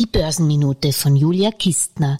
Die Börsenminute von Julia Kistner.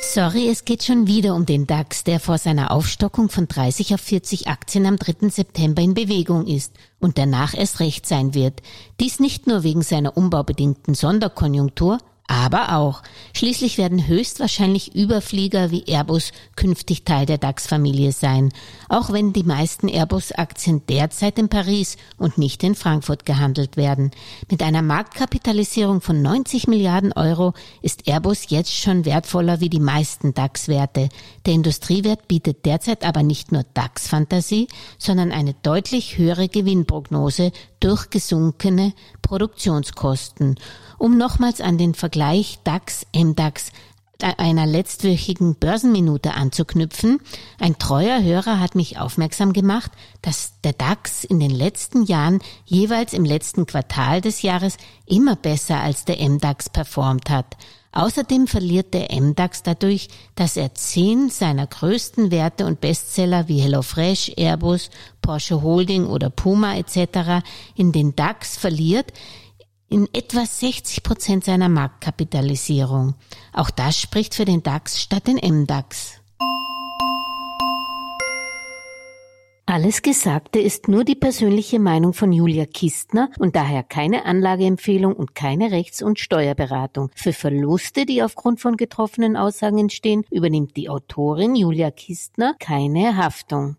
Sorry, es geht schon wieder um den DAX, der vor seiner Aufstockung von 30 auf 40 Aktien am 3. September in Bewegung ist und danach erst recht sein wird. Dies nicht nur wegen seiner umbaubedingten Sonderkonjunktur, aber auch. Schließlich werden höchstwahrscheinlich Überflieger wie Airbus künftig Teil der DAX-Familie sein, auch wenn die meisten Airbus-Aktien derzeit in Paris und nicht in Frankfurt gehandelt werden. Mit einer Marktkapitalisierung von 90 Milliarden Euro ist Airbus jetzt schon wertvoller wie die meisten DAX-Werte. Der Industriewert bietet derzeit aber nicht nur DAX-Fantasie, sondern eine deutlich höhere Gewinnprognose durch gesunkene Produktionskosten. Um nochmals an den Vergleich DAX, MDAX einer letztwöchigen Börsenminute anzuknüpfen. Ein treuer Hörer hat mich aufmerksam gemacht, dass der DAX in den letzten Jahren jeweils im letzten Quartal des Jahres immer besser als der MDAX performt hat. Außerdem verliert der MDAX dadurch, dass er zehn seiner größten Werte und Bestseller wie HelloFresh, Airbus, Porsche Holding oder Puma etc. in den DAX verliert, in etwa 60 Prozent seiner Marktkapitalisierung. Auch das spricht für den DAX statt den MDAX. Alles Gesagte ist nur die persönliche Meinung von Julia Kistner und daher keine Anlageempfehlung und keine Rechts- und Steuerberatung. Für Verluste, die aufgrund von getroffenen Aussagen entstehen, übernimmt die Autorin Julia Kistner keine Haftung.